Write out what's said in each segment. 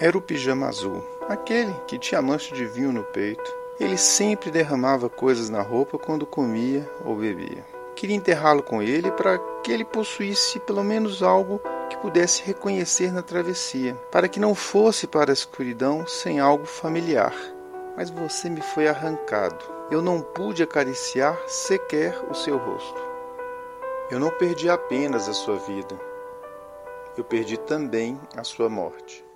era o pijama azul, aquele que tinha mancha de vinho no peito. Ele sempre derramava coisas na roupa quando comia ou bebia. Queria enterrá-lo com ele para que ele possuísse pelo menos algo que pudesse reconhecer na travessia, para que não fosse para a escuridão sem algo familiar. Mas você me foi arrancado. Eu não pude acariciar sequer o seu rosto. Eu não perdi apenas a sua vida, eu perdi também a sua morte.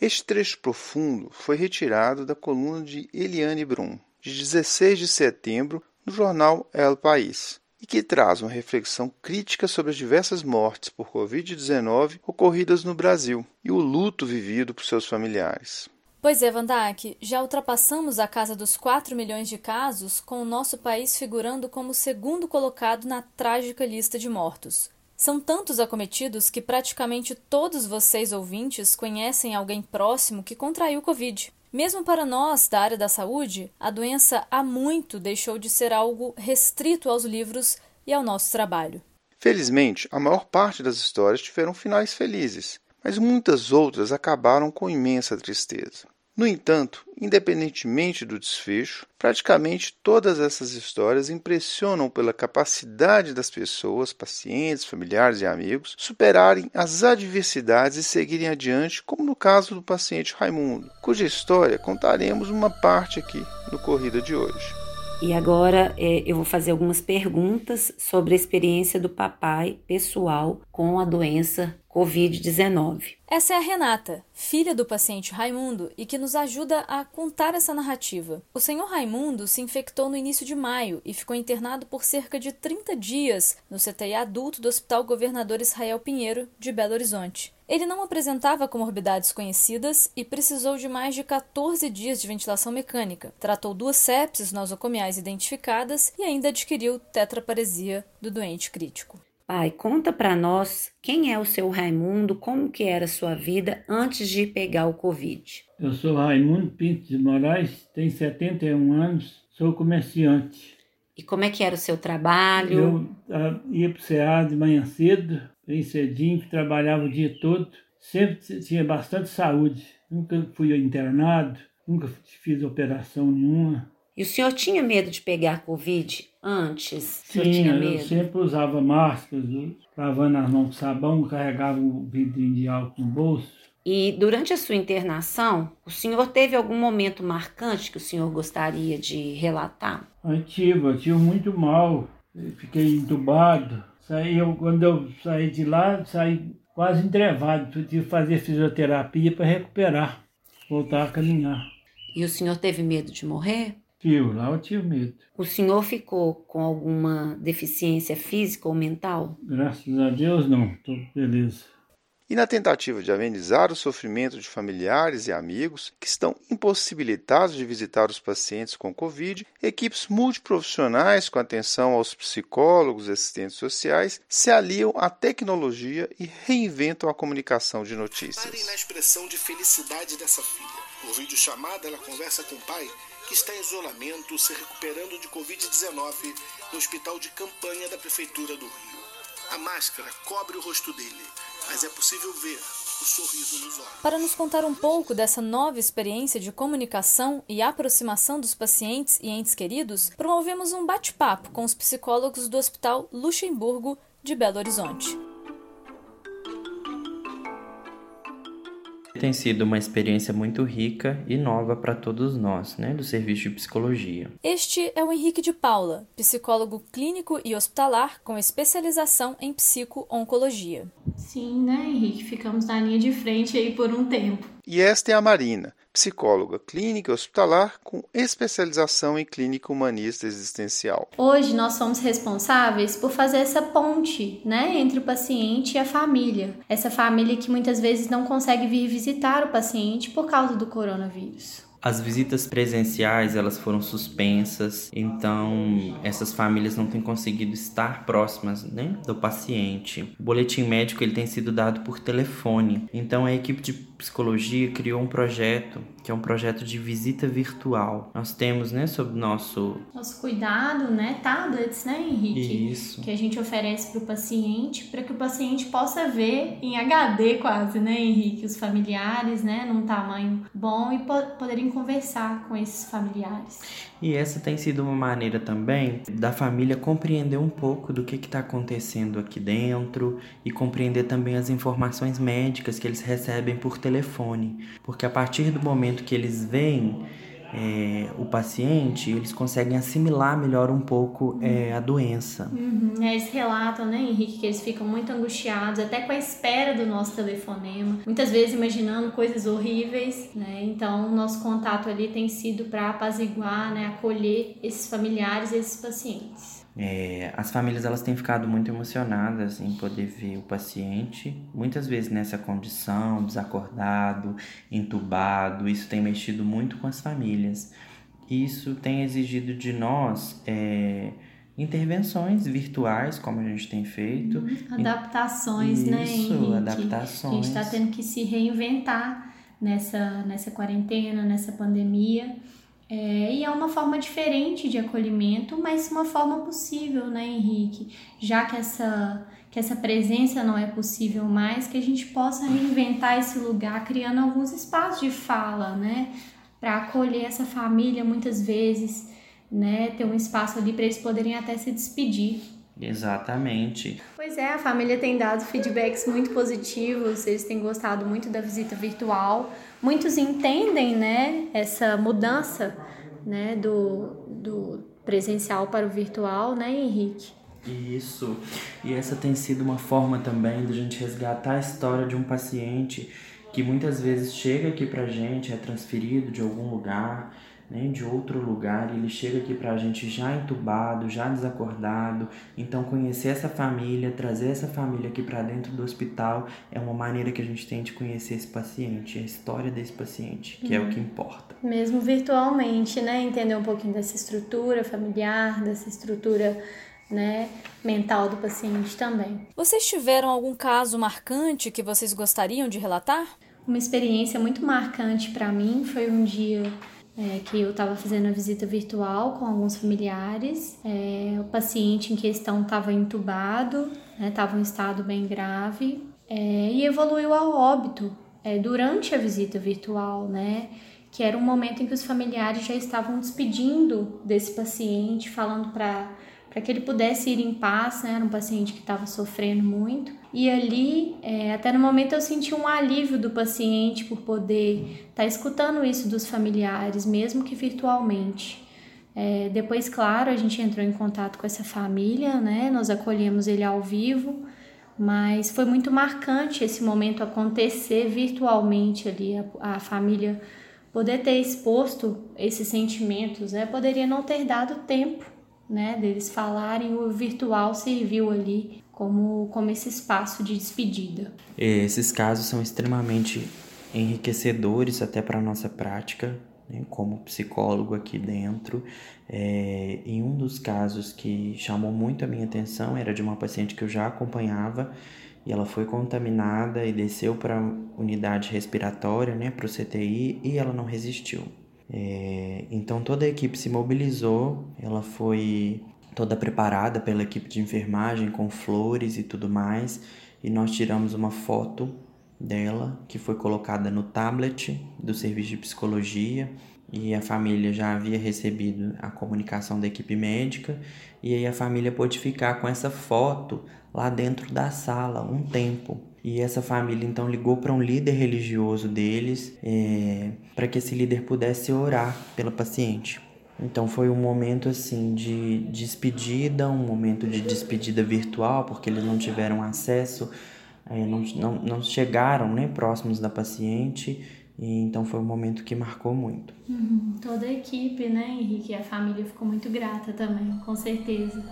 Este trecho profundo foi retirado da coluna de Eliane Brum, de 16 de setembro, no jornal El País, e que traz uma reflexão crítica sobre as diversas mortes por Covid-19 ocorridas no Brasil e o luto vivido por seus familiares. Pois é, Vandak, já ultrapassamos a casa dos 4 milhões de casos, com o nosso país figurando como segundo colocado na trágica lista de mortos. São tantos acometidos que praticamente todos vocês ouvintes conhecem alguém próximo que contraiu Covid. Mesmo para nós da área da saúde, a doença há muito deixou de ser algo restrito aos livros e ao nosso trabalho. Felizmente, a maior parte das histórias tiveram finais felizes, mas muitas outras acabaram com imensa tristeza. No entanto, independentemente do desfecho, praticamente todas essas histórias impressionam pela capacidade das pessoas, pacientes, familiares e amigos, superarem as adversidades e seguirem adiante, como no caso do paciente Raimundo, cuja história contaremos uma parte aqui no Corrida de hoje. E agora é, eu vou fazer algumas perguntas sobre a experiência do papai pessoal com a doença Covid-19. Essa é a Renata, filha do paciente Raimundo e que nos ajuda a contar essa narrativa. O senhor Raimundo se infectou no início de maio e ficou internado por cerca de 30 dias no CTI adulto do Hospital Governador Israel Pinheiro, de Belo Horizonte. Ele não apresentava comorbidades conhecidas e precisou de mais de 14 dias de ventilação mecânica. Tratou duas sepses nosocomiais identificadas e ainda adquiriu tetraparesia do doente crítico. Pai, conta para nós quem é o seu Raimundo, como que era a sua vida antes de pegar o Covid. Eu sou Raimundo Pinto de Moraes, tenho 71 anos, sou comerciante. E como é que era o seu trabalho? Eu uh, ia para o CA de manhã cedo, bem cedinho, trabalhava o dia todo, sempre tinha bastante saúde, nunca fui internado, nunca fiz operação nenhuma. E o senhor tinha medo de pegar Covid antes? O tinha, medo? eu sempre usava máscaras, lavando as mãos com sabão, carregava um vidrinho de álcool no bolso. E durante a sua internação, o senhor teve algum momento marcante que o senhor gostaria de relatar? Eu tive, eu tive muito mal, fiquei entubado. Saí, eu, quando eu saí de lá, saí quase entrevado, tive que fazer fisioterapia para recuperar, voltar a caminhar. E o senhor teve medo de morrer? Tive, lá eu tive medo. O senhor ficou com alguma deficiência física ou mental? Graças a Deus não, estou beleza. E na tentativa de amenizar o sofrimento de familiares e amigos que estão impossibilitados de visitar os pacientes com Covid, equipes multiprofissionais com atenção aos psicólogos e assistentes sociais se aliam à tecnologia e reinventam a comunicação de notícias. Parem na expressão de felicidade dessa filha. Por vídeo chamada, ela conversa com o pai que está em isolamento, se recuperando de Covid-19 no hospital de campanha da Prefeitura do Rio. A máscara cobre o rosto dele, mas é possível ver o sorriso nos olhos. Para nos contar um pouco dessa nova experiência de comunicação e aproximação dos pacientes e entes queridos, promovemos um bate-papo com os psicólogos do Hospital Luxemburgo de Belo Horizonte. Tem sido uma experiência muito rica e nova para todos nós, né, do serviço de psicologia. Este é o Henrique de Paula, psicólogo clínico e hospitalar com especialização em psico-oncologia. Sim, né, Henrique? Ficamos na linha de frente aí por um tempo. E esta é a Marina, psicóloga clínica hospitalar com especialização em clínica humanista existencial. Hoje nós somos responsáveis por fazer essa ponte, né, entre o paciente e a família. Essa família que muitas vezes não consegue vir visitar o paciente por causa do coronavírus. As visitas presenciais elas foram suspensas, então essas famílias não têm conseguido estar próximas né, do paciente. O boletim médico ele tem sido dado por telefone, então a equipe de psicologia criou um projeto que é um projeto de visita virtual. Nós temos, né, sob nosso nosso cuidado, né, tablets, né, Henrique, Isso. que a gente oferece para o paciente, para que o paciente possa ver em HD quase, né, Henrique, os familiares, né, num tamanho bom e po poderem conversar com esses familiares. E essa tem sido uma maneira também da família compreender um pouco do que está acontecendo aqui dentro e compreender também as informações médicas que eles recebem por telefone. Porque a partir do momento que eles veem é, o paciente, eles conseguem assimilar melhor um pouco é, a doença. Uhum. Eles relatam, né, Henrique, que eles ficam muito angustiados, até com a espera do nosso telefonema, muitas vezes imaginando coisas horríveis, né? Então, o nosso contato ali tem sido para apaziguar, né, acolher esses familiares, esses pacientes. É, as famílias elas têm ficado muito emocionadas em poder ver o paciente, muitas vezes nessa condição, desacordado, entubado. Isso tem mexido muito com as famílias. Isso tem exigido de nós é, intervenções virtuais, como a gente tem feito. Uhum. Adaptações, Isso, né, Henrique? adaptações. A gente está tendo que se reinventar nessa, nessa quarentena, nessa pandemia. É, e é uma forma diferente de acolhimento, mas uma forma possível, né, Henrique? Já que essa, que essa presença não é possível mais, que a gente possa reinventar esse lugar, criando alguns espaços de fala, né? Para acolher essa família muitas vezes, né? Ter um espaço ali para eles poderem até se despedir. Exatamente. Pois é, a família tem dado feedbacks muito positivos, eles têm gostado muito da visita virtual. Muitos entendem, né, essa mudança, né, do, do presencial para o virtual, né, Henrique? Isso. E essa tem sido uma forma também de a gente resgatar a história de um paciente que muitas vezes chega aqui pra gente, é transferido de algum lugar, né, de outro lugar, ele chega aqui pra gente já entubado, já desacordado. Então conhecer essa família, trazer essa família aqui para dentro do hospital é uma maneira que a gente tem de conhecer esse paciente, a história desse paciente, que uhum. é o que importa. Mesmo virtualmente, né, entender um pouquinho dessa estrutura familiar, dessa estrutura né, mental do paciente também. Vocês tiveram algum caso marcante que vocês gostariam de relatar? Uma experiência muito marcante para mim foi um dia é, que eu estava fazendo a visita virtual com alguns familiares. É, o paciente em questão estava entubado, estava né, em estado bem grave é, e evoluiu ao óbito é, durante a visita virtual, né? Que era um momento em que os familiares já estavam despedindo desse paciente, falando para para que ele pudesse ir em paz, né? Era um paciente que estava sofrendo muito. E ali, é, até no momento, eu senti um alívio do paciente por poder estar tá escutando isso dos familiares, mesmo que virtualmente. É, depois, claro, a gente entrou em contato com essa família, né? Nós acolhemos ele ao vivo, mas foi muito marcante esse momento acontecer virtualmente ali, a, a família poder ter exposto esses sentimentos, né? Poderia não ter dado tempo né, deles falarem, o virtual serviu ali como, como esse espaço de despedida. Esses casos são extremamente enriquecedores até para a nossa prática, né, como psicólogo aqui dentro. É, em um dos casos que chamou muito a minha atenção era de uma paciente que eu já acompanhava e ela foi contaminada e desceu para a unidade respiratória, né, para o CTI, e ela não resistiu. É, então toda a equipe se mobilizou, ela foi toda preparada pela equipe de enfermagem com flores e tudo mais, e nós tiramos uma foto dela que foi colocada no tablet do serviço de psicologia e a família já havia recebido a comunicação da equipe médica e aí a família pôde ficar com essa foto lá dentro da sala um tempo e essa família então ligou para um líder religioso deles é, para que esse líder pudesse orar pela paciente. Então foi um momento assim de despedida, um momento de despedida virtual, porque eles não tiveram acesso, é, não, não, não chegaram né, próximos da paciente. E então foi um momento que marcou muito. Uhum. Toda a equipe, né, Henrique? A família ficou muito grata também, com certeza.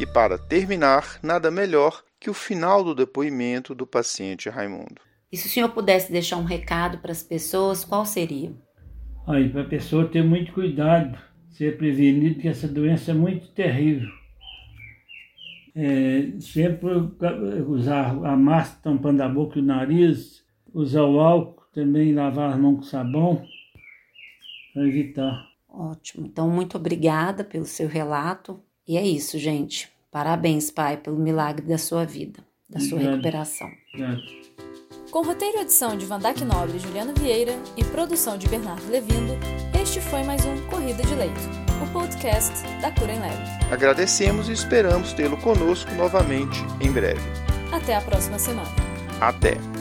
E para terminar, nada melhor que o final do depoimento do paciente Raimundo. E se o senhor pudesse deixar um recado para as pessoas, qual seria? Aí, para a pessoa ter muito cuidado, ser prevenido, que essa doença é muito terrível. É, sempre usar a máscara tampando a boca e o nariz, usar o álcool, também lavar as mãos com sabão, para evitar. Ótimo. Então, muito obrigada pelo seu relato. E é isso, gente. Parabéns, pai, pelo milagre da sua vida, da sua Obrigado. recuperação. Obrigado. Com roteiro e edição de Vandac Nobre e Juliana Vieira e produção de Bernardo Levindo, este foi mais um Corrida de Leito, o podcast da Cura em Leve. Agradecemos e esperamos tê-lo conosco novamente em breve. Até a próxima semana. Até!